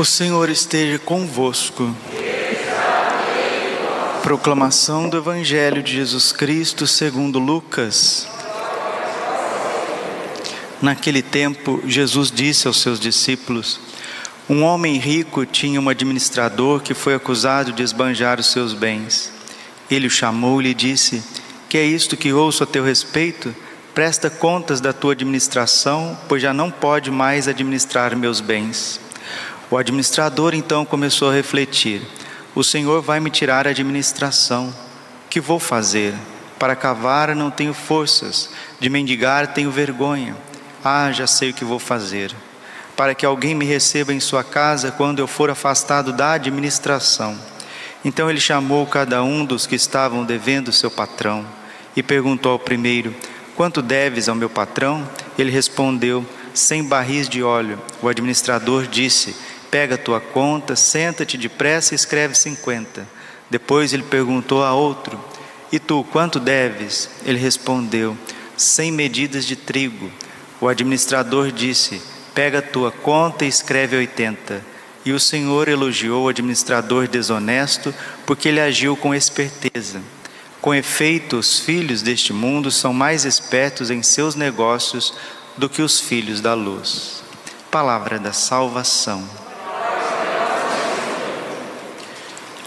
O Senhor esteja convosco. Proclamação do Evangelho de Jesus Cristo segundo Lucas. Naquele tempo, Jesus disse aos seus discípulos: Um homem rico tinha um administrador que foi acusado de esbanjar os seus bens. Ele o chamou e lhe disse: Que é isto que ouço a teu respeito? Presta contas da tua administração, pois já não pode mais administrar meus bens. O administrador então começou a refletir: O Senhor vai me tirar a administração. Que vou fazer? Para cavar não tenho forças, de mendigar tenho vergonha. Ah, já sei o que vou fazer. Para que alguém me receba em sua casa quando eu for afastado da administração. Então ele chamou cada um dos que estavam devendo seu patrão e perguntou ao primeiro: Quanto deves ao meu patrão? Ele respondeu: Cem barris de óleo. O administrador disse: Pega a tua conta, senta-te depressa e escreve cinquenta. Depois ele perguntou a outro: E tu, quanto deves? Ele respondeu: Cem medidas de trigo. O administrador disse: Pega a tua conta e escreve oitenta. E o Senhor elogiou o administrador desonesto, porque ele agiu com esperteza. Com efeito, os filhos deste mundo são mais espertos em seus negócios do que os filhos da luz. Palavra da salvação.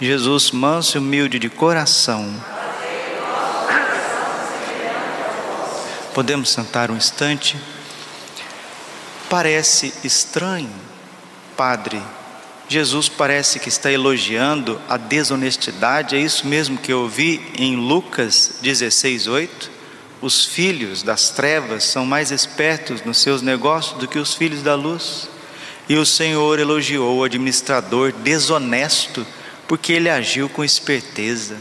Jesus, manso e humilde de coração. Podemos sentar um instante? Parece estranho, Padre. Jesus parece que está elogiando a desonestidade, é isso mesmo que eu ouvi em Lucas 16, 8? Os filhos das trevas são mais espertos nos seus negócios do que os filhos da luz. E o Senhor elogiou o administrador desonesto porque ele agiu com esperteza.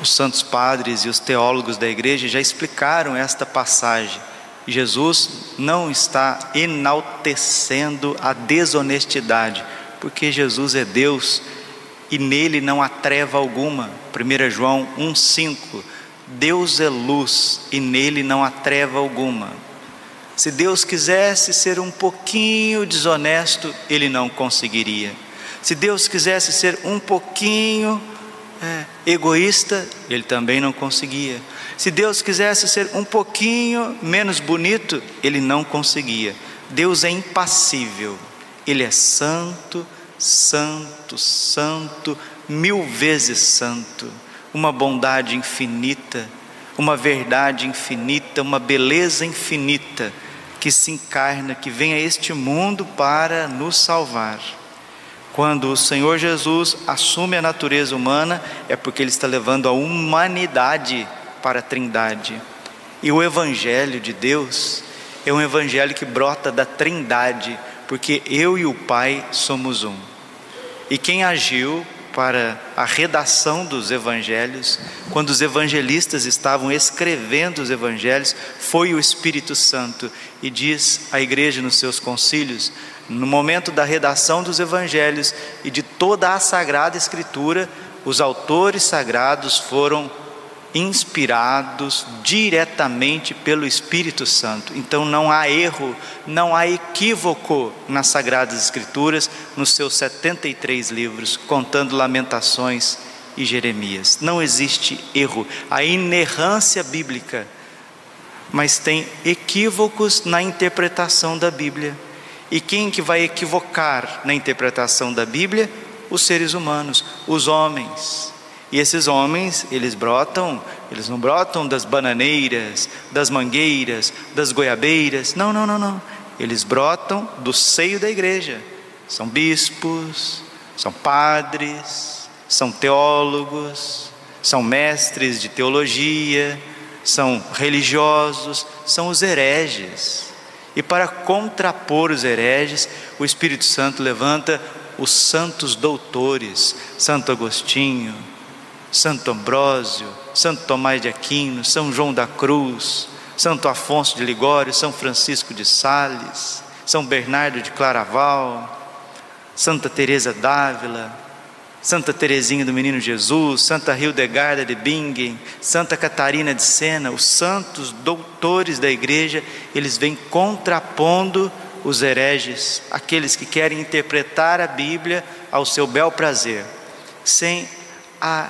Os santos padres e os teólogos da igreja já explicaram esta passagem. Jesus não está enaltecendo a desonestidade, porque Jesus é Deus e nele não há treva alguma. 1 João 1,5: Deus é luz e nele não há treva alguma. Se Deus quisesse ser um pouquinho desonesto, ele não conseguiria. Se Deus quisesse ser um pouquinho é, egoísta, ele também não conseguia. Se Deus quisesse ser um pouquinho menos bonito, ele não conseguia. Deus é impassível, ele é santo, santo, santo, mil vezes santo, uma bondade infinita, uma verdade infinita, uma beleza infinita que se encarna, que vem a este mundo para nos salvar. Quando o Senhor Jesus assume a natureza humana, é porque Ele está levando a humanidade para a Trindade. E o Evangelho de Deus é um Evangelho que brota da Trindade, porque eu e o Pai somos um. E quem agiu para a redação dos evangelhos, quando os evangelistas estavam escrevendo os evangelhos, foi o Espírito Santo. E diz a igreja nos seus concílios: no momento da redação dos evangelhos e de toda a sagrada escritura, os autores sagrados foram inspirados diretamente pelo Espírito Santo. Então não há erro, não há equívoco nas sagradas escrituras, nos seus 73 livros, contando Lamentações e Jeremias. Não existe erro, a inerrância bíblica, mas tem equívocos na interpretação da Bíblia. E quem que vai equivocar na interpretação da Bíblia? Os seres humanos, os homens. E esses homens, eles brotam, eles não brotam das bananeiras, das mangueiras, das goiabeiras. Não, não, não, não. Eles brotam do seio da igreja. São bispos, são padres, são teólogos, são mestres de teologia, são religiosos, são os hereges. E para contrapor os hereges, o Espírito Santo levanta os santos doutores, Santo Agostinho, Santo Ambrósio, Santo Tomás de Aquino, São João da Cruz, Santo Afonso de Ligório, São Francisco de Sales, São Bernardo de Claraval, Santa Teresa d'Ávila, Santa Teresinha do Menino Jesus, Santa Hildegarda de Bingen, Santa Catarina de Sena, os santos doutores da igreja, eles vêm contrapondo os hereges, aqueles que querem interpretar a Bíblia ao seu bel prazer, sem a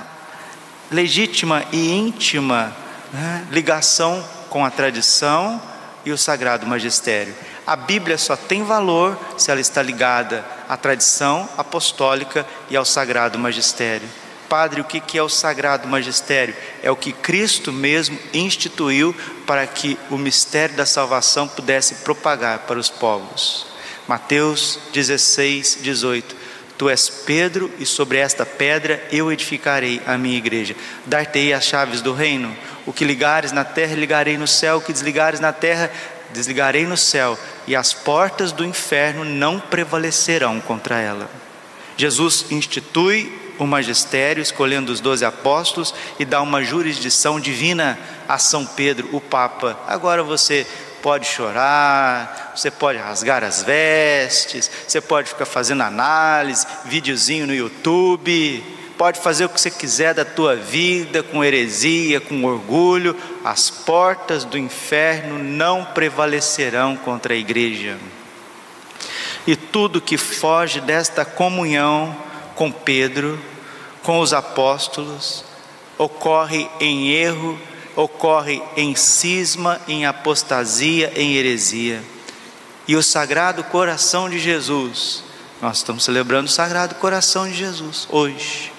legítima e íntima né, ligação com a tradição e o sagrado magistério. A Bíblia só tem valor se ela está ligada à tradição apostólica e ao sagrado magistério. Padre, o que é o sagrado magistério? É o que Cristo mesmo instituiu para que o mistério da salvação pudesse propagar para os povos. Mateus 16, 18. Tu és Pedro, e sobre esta pedra eu edificarei a minha igreja. Dar-te-ei as chaves do reino. O que ligares na terra, ligarei no céu. O que desligares na terra, desligarei no céu e as portas do inferno não prevalecerão contra ela. Jesus institui o magistério, escolhendo os doze apóstolos e dá uma jurisdição divina a São Pedro, o Papa. Agora você pode chorar, você pode rasgar as vestes, você pode ficar fazendo análise, videozinho no YouTube, pode fazer o que você quiser da tua vida, com heresia, com orgulho, as portas do inferno não prevalecerão contra a igreja. E tudo que foge desta comunhão com Pedro, com os apóstolos, ocorre em erro, ocorre em cisma, em apostasia, em heresia. E o Sagrado Coração de Jesus, nós estamos celebrando o Sagrado Coração de Jesus hoje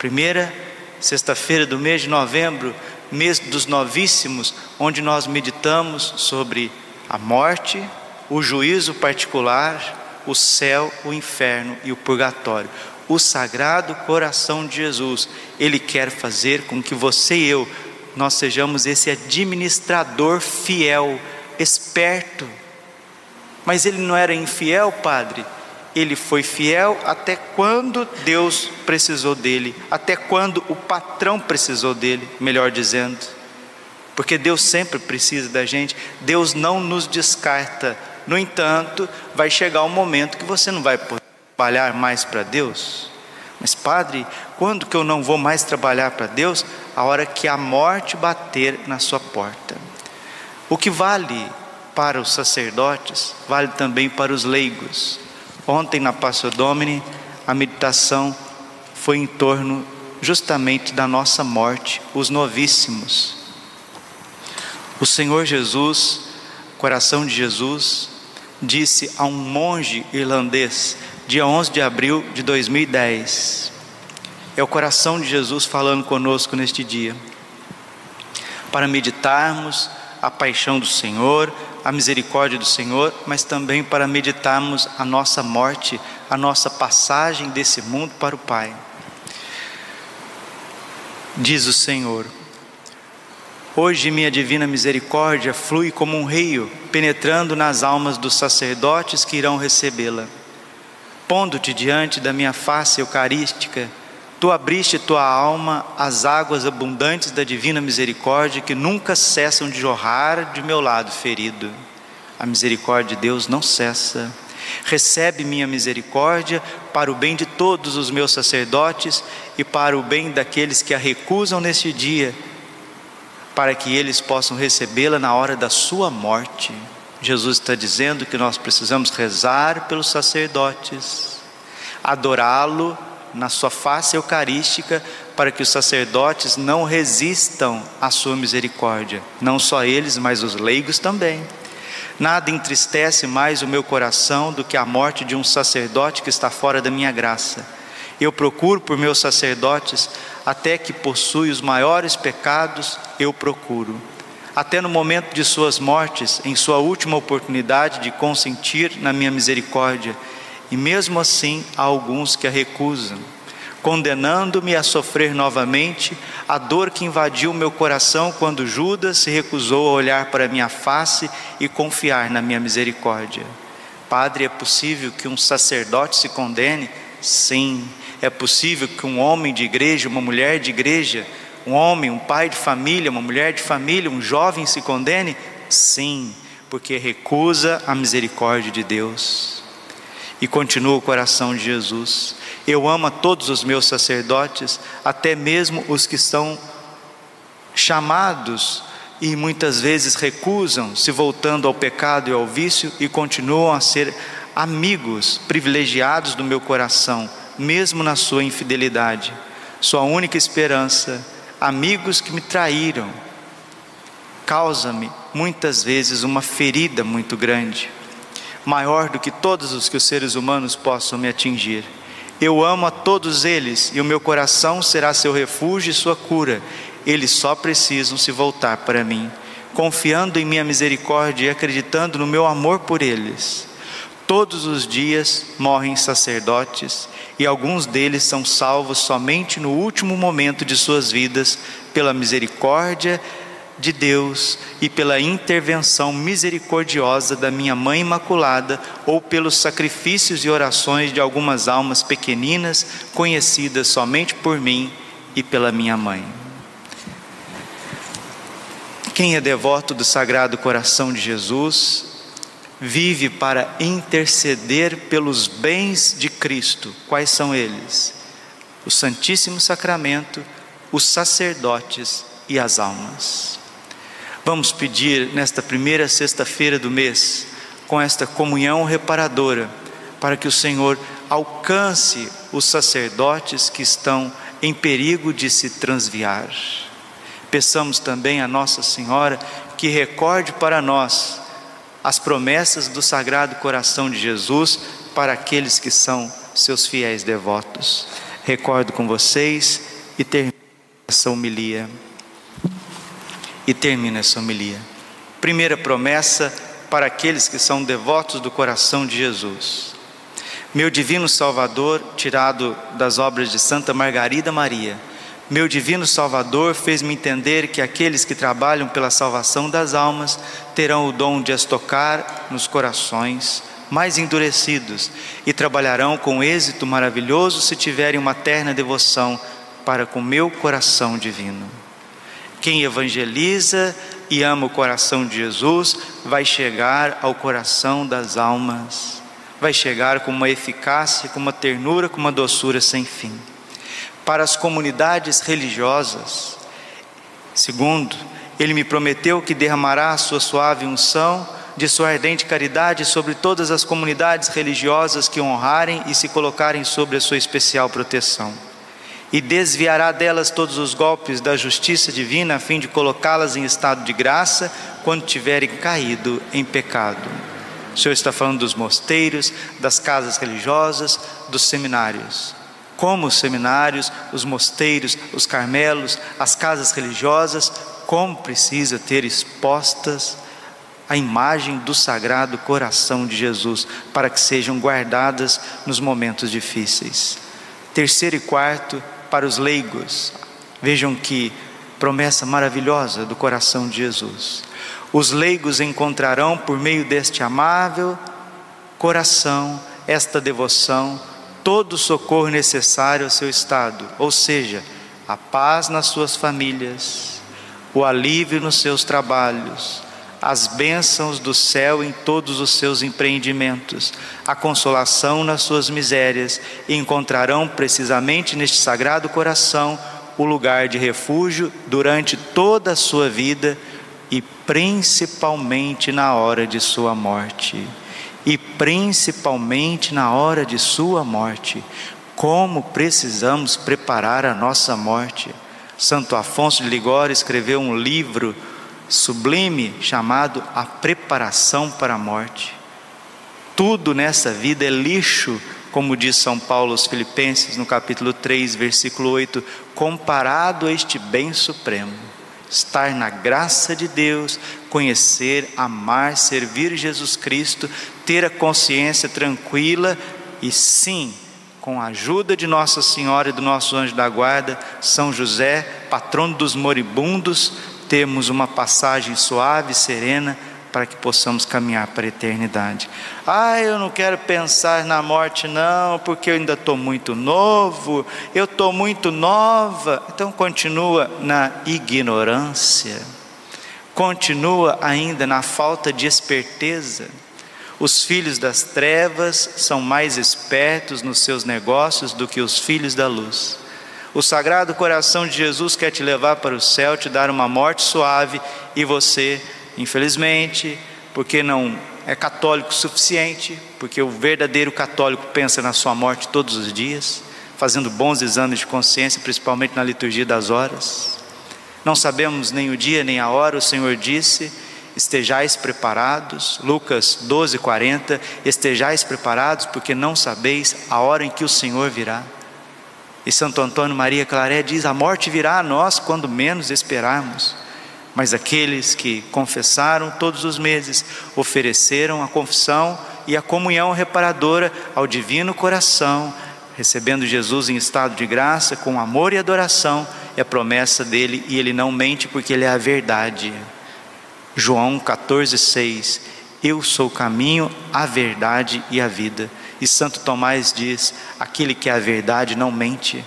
Primeira sexta-feira do mês de novembro, mês dos novíssimos, onde nós meditamos sobre a morte, o juízo particular, o céu, o inferno e o purgatório. O sagrado coração de Jesus, ele quer fazer com que você e eu nós sejamos esse administrador fiel, esperto. Mas ele não era infiel, padre? Ele foi fiel até quando Deus precisou dele, até quando o patrão precisou dele, melhor dizendo. Porque Deus sempre precisa da gente, Deus não nos descarta. No entanto, vai chegar um momento que você não vai poder trabalhar mais para Deus. Mas, Padre, quando que eu não vou mais trabalhar para Deus? A hora que a morte bater na sua porta. O que vale para os sacerdotes, vale também para os leigos. Ontem na Passo Domini, a meditação foi em torno justamente da nossa morte, os novíssimos. O Senhor Jesus, coração de Jesus, disse a um monge irlandês, dia 11 de abril de 2010. É o coração de Jesus falando conosco neste dia. Para meditarmos a paixão do Senhor, a misericórdia do Senhor, mas também para meditarmos a nossa morte, a nossa passagem desse mundo para o Pai. Diz o Senhor: Hoje minha divina misericórdia flui como um rio, penetrando nas almas dos sacerdotes que irão recebê-la. Pondo-te diante da minha face eucarística, Tu abriste tua alma às águas abundantes da divina misericórdia que nunca cessam de jorrar de meu lado ferido. A misericórdia de Deus não cessa. Recebe minha misericórdia para o bem de todos os meus sacerdotes e para o bem daqueles que a recusam neste dia, para que eles possam recebê-la na hora da sua morte. Jesus está dizendo que nós precisamos rezar pelos sacerdotes, adorá-lo na sua face eucarística, para que os sacerdotes não resistam à sua misericórdia, não só eles, mas os leigos também. Nada entristece mais o meu coração do que a morte de um sacerdote que está fora da minha graça. Eu procuro por meus sacerdotes, até que possui os maiores pecados, eu procuro. Até no momento de suas mortes, em sua última oportunidade de consentir na minha misericórdia, e mesmo assim há alguns que a recusam, condenando-me a sofrer novamente a dor que invadiu meu coração quando Judas se recusou a olhar para minha face e confiar na minha misericórdia. Padre, é possível que um sacerdote se condene? Sim. É possível que um homem de igreja, uma mulher de igreja, um homem, um pai de família, uma mulher de família, um jovem se condene? Sim, porque recusa a misericórdia de Deus. E continua o coração de Jesus. Eu amo a todos os meus sacerdotes, até mesmo os que são chamados e muitas vezes recusam, se voltando ao pecado e ao vício e continuam a ser amigos privilegiados do meu coração, mesmo na sua infidelidade. Sua única esperança, amigos que me traíram, causa-me muitas vezes uma ferida muito grande, maior do que todos os que os seres humanos possam me atingir. Eu amo a todos eles e o meu coração será seu refúgio e sua cura eles só precisam se voltar para mim, confiando em minha misericórdia e acreditando no meu amor por eles. Todos os dias morrem sacerdotes e alguns deles são salvos somente no último momento de suas vidas pela misericórdia de Deus e pela intervenção misericordiosa da minha Mãe Imaculada ou pelos sacrifícios e orações de algumas almas pequeninas conhecidas somente por mim e pela minha mãe. Quem é devoto do Sagrado Coração de Jesus vive para interceder pelos bens de Cristo. Quais são eles? O Santíssimo Sacramento, os sacerdotes e as almas. Vamos pedir nesta primeira sexta-feira do mês, com esta comunhão reparadora, para que o Senhor alcance os sacerdotes que estão em perigo de se transviar. Peçamos também a Nossa Senhora que recorde para nós as promessas do Sagrado Coração de Jesus para aqueles que são seus fiéis devotos. Recordo com vocês e termino essa homilia. E termino essa homilia. Primeira promessa para aqueles que são devotos do coração de Jesus. Meu divino Salvador, tirado das obras de Santa Margarida Maria, meu divino Salvador fez-me entender que aqueles que trabalham pela salvação das almas terão o dom de as tocar nos corações mais endurecidos e trabalharão com êxito maravilhoso se tiverem uma terna devoção para com meu coração divino. Quem evangeliza e ama o coração de Jesus vai chegar ao coração das almas, vai chegar com uma eficácia, com uma ternura, com uma doçura sem fim para as comunidades religiosas. Segundo, ele me prometeu que derramará a sua suave unção de sua ardente caridade sobre todas as comunidades religiosas que honrarem e se colocarem sobre a sua especial proteção. E desviará delas todos os golpes da justiça divina, a fim de colocá-las em estado de graça quando tiverem caído em pecado. O Senhor está falando dos mosteiros, das casas religiosas, dos seminários como os seminários, os mosteiros, os carmelos, as casas religiosas, como precisa ter expostas a imagem do sagrado coração de Jesus, para que sejam guardadas nos momentos difíceis. Terceiro e quarto, para os leigos. Vejam que promessa maravilhosa do coração de Jesus. Os leigos encontrarão por meio deste amável coração esta devoção todo o socorro necessário ao seu estado, ou seja, a paz nas suas famílias, o alívio nos seus trabalhos, as bênçãos do céu em todos os seus empreendimentos, a consolação nas suas misérias, e encontrarão precisamente neste sagrado coração o lugar de refúgio durante toda a sua vida e principalmente na hora de sua morte e principalmente na hora de sua morte. Como precisamos preparar a nossa morte. Santo Afonso de Ligório escreveu um livro sublime chamado A Preparação para a Morte. Tudo nessa vida é lixo, como diz São Paulo aos Filipenses no capítulo 3, versículo 8, comparado a este bem supremo estar na graça de Deus, conhecer, amar, servir Jesus Cristo, ter a consciência tranquila e sim, com a ajuda de Nossa Senhora e do nosso anjo da guarda, São José, patrono dos moribundos, temos uma passagem suave, serena para que possamos caminhar para a eternidade. Ah, eu não quero pensar na morte, não, porque eu ainda estou muito novo, eu estou muito nova. Então, continua na ignorância, continua ainda na falta de esperteza. Os filhos das trevas são mais espertos nos seus negócios do que os filhos da luz. O Sagrado Coração de Jesus quer te levar para o céu, te dar uma morte suave e você Infelizmente, porque não é católico suficiente, porque o verdadeiro católico pensa na sua morte todos os dias, fazendo bons exames de consciência, principalmente na liturgia das horas. Não sabemos nem o dia nem a hora, o Senhor disse: estejais preparados. Lucas 12, 40. Estejais preparados, porque não sabeis a hora em que o Senhor virá. E Santo Antônio Maria Claré diz: a morte virá a nós quando menos esperarmos. Mas aqueles que confessaram todos os meses ofereceram a confissão e a comunhão reparadora ao divino coração, recebendo Jesus em estado de graça, com amor e adoração, a promessa dele, e ele não mente porque ele é a verdade. João 14,6 Eu sou o caminho, a verdade e a vida. E Santo Tomás diz: aquele que é a verdade não mente.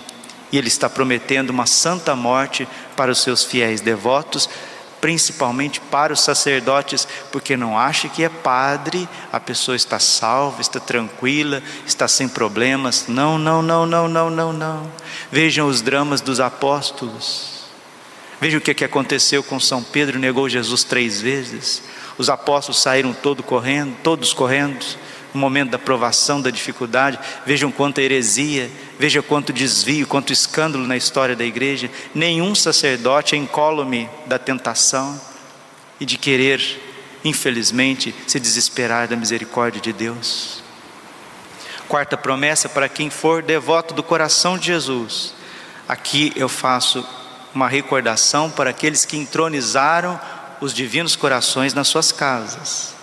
E ele está prometendo uma santa morte para os seus fiéis devotos principalmente para os sacerdotes, porque não acha que é padre, a pessoa está salva, está tranquila, está sem problemas. Não, não, não, não, não, não, não. Vejam os dramas dos apóstolos. Vejam o que, é aconteceu com São Pedro, negou Jesus três vezes. Os apóstolos saíram todo correndo, todos correndo no momento da provação, da dificuldade. Vejam quanta heresia, veja quanto desvio, quanto escândalo na história da igreja. Nenhum sacerdote é incólume da tentação e de querer, infelizmente, se desesperar da misericórdia de Deus. Quarta promessa para quem for devoto do coração de Jesus. Aqui eu faço uma recordação para aqueles que entronizaram os divinos corações nas suas casas.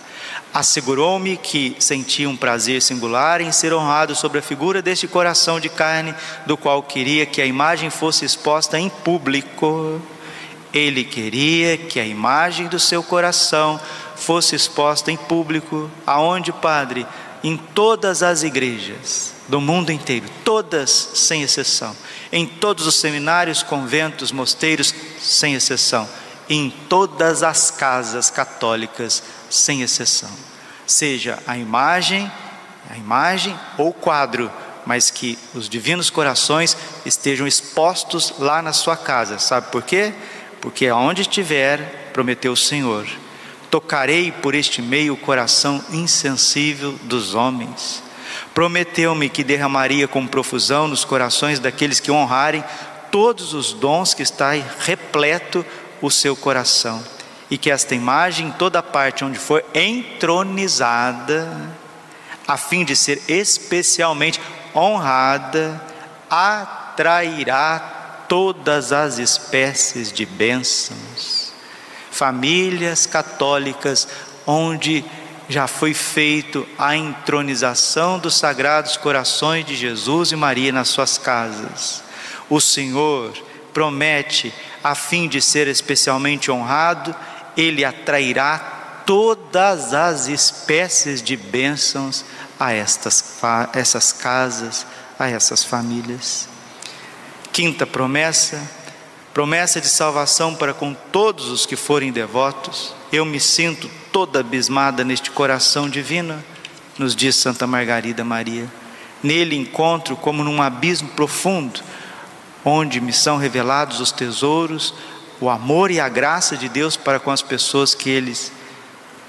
Assegurou-me que sentia um prazer singular em ser honrado sobre a figura deste coração de carne, do qual queria que a imagem fosse exposta em público. Ele queria que a imagem do seu coração fosse exposta em público, aonde, Padre? Em todas as igrejas do mundo inteiro, todas sem exceção, em todos os seminários, conventos, mosteiros, sem exceção, em todas as casas católicas sem exceção. Seja a imagem, a imagem ou quadro, mas que os divinos corações estejam expostos lá na sua casa. Sabe por quê? Porque aonde estiver, prometeu o Senhor, tocarei por este meio o coração insensível dos homens. Prometeu-me que derramaria com profusão nos corações daqueles que honrarem todos os dons que está repleto o seu coração e que esta imagem, em toda parte onde for entronizada, a fim de ser especialmente honrada, atrairá todas as espécies de bênçãos. Famílias católicas onde já foi feito a entronização dos sagrados corações de Jesus e Maria nas suas casas. O Senhor promete, a fim de ser especialmente honrado, ele atrairá todas as espécies de bênçãos a estas, essas casas, a essas famílias. Quinta promessa, promessa de salvação para com todos os que forem devotos. Eu me sinto toda abismada neste coração divino, nos diz Santa Margarida Maria. Nele encontro como num abismo profundo, onde me são revelados os tesouros, o amor e a graça de Deus para com as pessoas que eles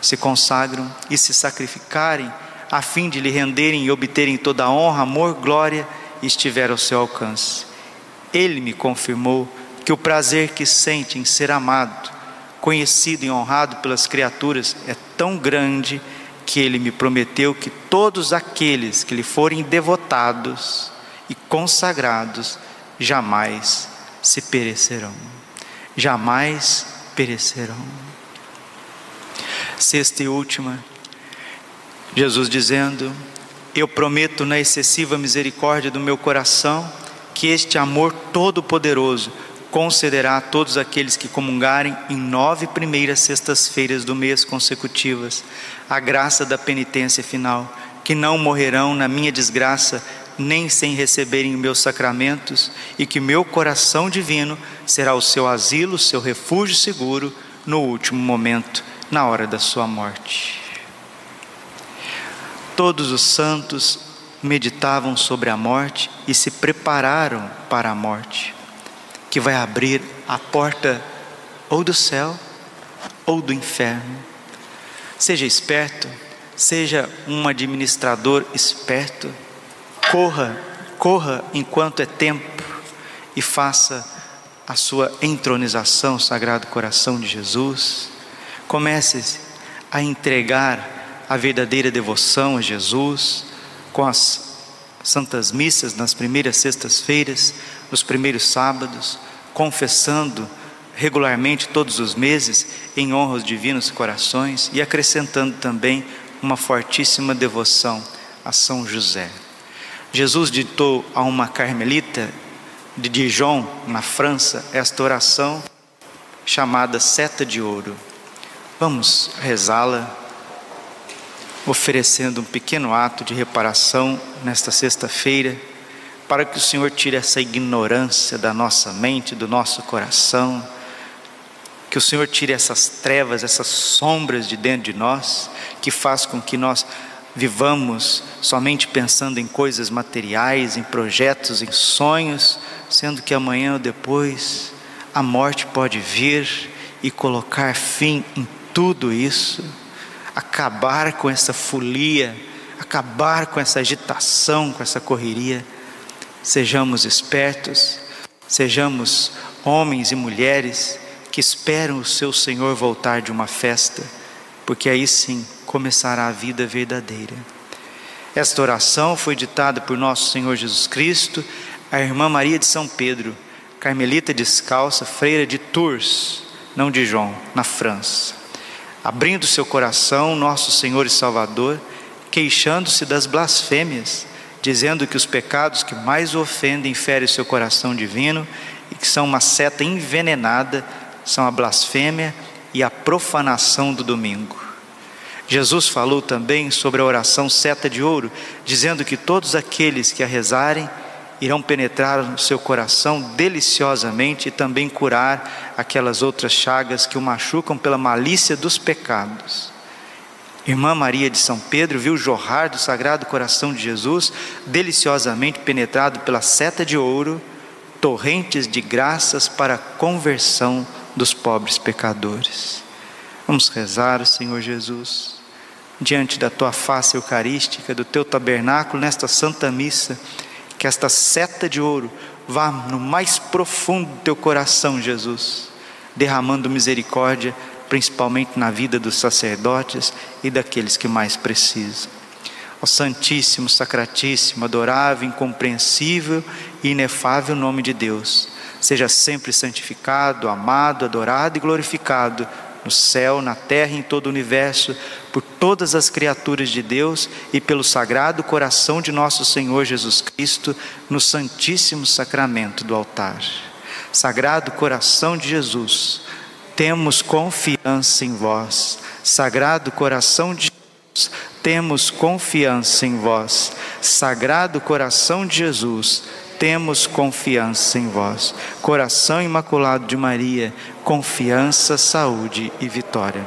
se consagram e se sacrificarem a fim de lhe renderem e obterem toda a honra, amor, glória estiver ao seu alcance. Ele me confirmou que o prazer que sente em ser amado, conhecido e honrado pelas criaturas é tão grande que ele me prometeu que todos aqueles que lhe forem devotados e consagrados jamais se perecerão jamais perecerão. Sexta e última, Jesus dizendo: Eu prometo na excessiva misericórdia do meu coração que este amor todo-poderoso concederá a todos aqueles que comungarem em nove primeiras sextas-feiras do mês consecutivas a graça da penitência final, que não morrerão na minha desgraça, nem sem receberem meus sacramentos, e que meu coração divino será o seu asilo, seu refúgio seguro no último momento, na hora da sua morte. Todos os santos meditavam sobre a morte e se prepararam para a morte, que vai abrir a porta ou do céu ou do inferno. Seja esperto, seja um administrador esperto, corra, corra enquanto é tempo e faça a sua entronização, Sagrado Coração de Jesus. Comece a entregar a verdadeira devoção a Jesus com as santas missas nas primeiras sextas-feiras, nos primeiros sábados, confessando regularmente todos os meses em honra aos divinos corações e acrescentando também uma fortíssima devoção a São José. Jesus ditou a uma carmelita de Dijon, na França, esta oração chamada Seta de Ouro. Vamos rezá-la oferecendo um pequeno ato de reparação nesta sexta-feira, para que o Senhor tire essa ignorância da nossa mente, do nosso coração, que o Senhor tire essas trevas, essas sombras de dentro de nós, que faz com que nós vivamos somente pensando em coisas materiais, em projetos, em sonhos, sendo que amanhã ou depois a morte pode vir e colocar fim em tudo isso acabar com essa folia, acabar com essa agitação, com essa correria. Sejamos espertos, sejamos homens e mulheres que esperam o seu Senhor voltar de uma festa, porque aí sim começará a vida verdadeira. Esta oração foi ditada por nosso Senhor Jesus Cristo, a irmã Maria de São Pedro, carmelita descalça, freira de Tours, não de João, na França abrindo seu coração, nosso Senhor e Salvador, queixando-se das blasfêmias, dizendo que os pecados que mais o ofendem ferem seu coração divino e que são uma seta envenenada são a blasfêmia e a profanação do domingo. Jesus falou também sobre a oração seta de ouro, dizendo que todos aqueles que a rezarem irão penetrar no seu coração deliciosamente e também curar aquelas outras chagas que o machucam pela malícia dos pecados. Irmã Maria de São Pedro viu jorrar do Sagrado Coração de Jesus, deliciosamente penetrado pela seta de ouro, torrentes de graças para a conversão dos pobres pecadores. Vamos rezar Senhor Jesus, diante da tua face eucarística, do teu tabernáculo, nesta santa missa que esta seta de ouro vá no mais profundo do teu coração, Jesus, derramando misericórdia, principalmente na vida dos sacerdotes e daqueles que mais precisam. Ó Santíssimo, Sacratíssimo, adorável, incompreensível e inefável nome de Deus, seja sempre santificado, amado, adorado e glorificado no céu, na terra e em todo o universo, por todas as criaturas de Deus e pelo sagrado coração de nosso Senhor Jesus Cristo, no Santíssimo Sacramento do altar. Sagrado coração de Jesus, temos confiança em vós. Sagrado coração de Jesus, temos confiança em vós. Sagrado coração de Jesus, temos confiança em vós. Coração imaculado de Maria, confiança, saúde e vitória.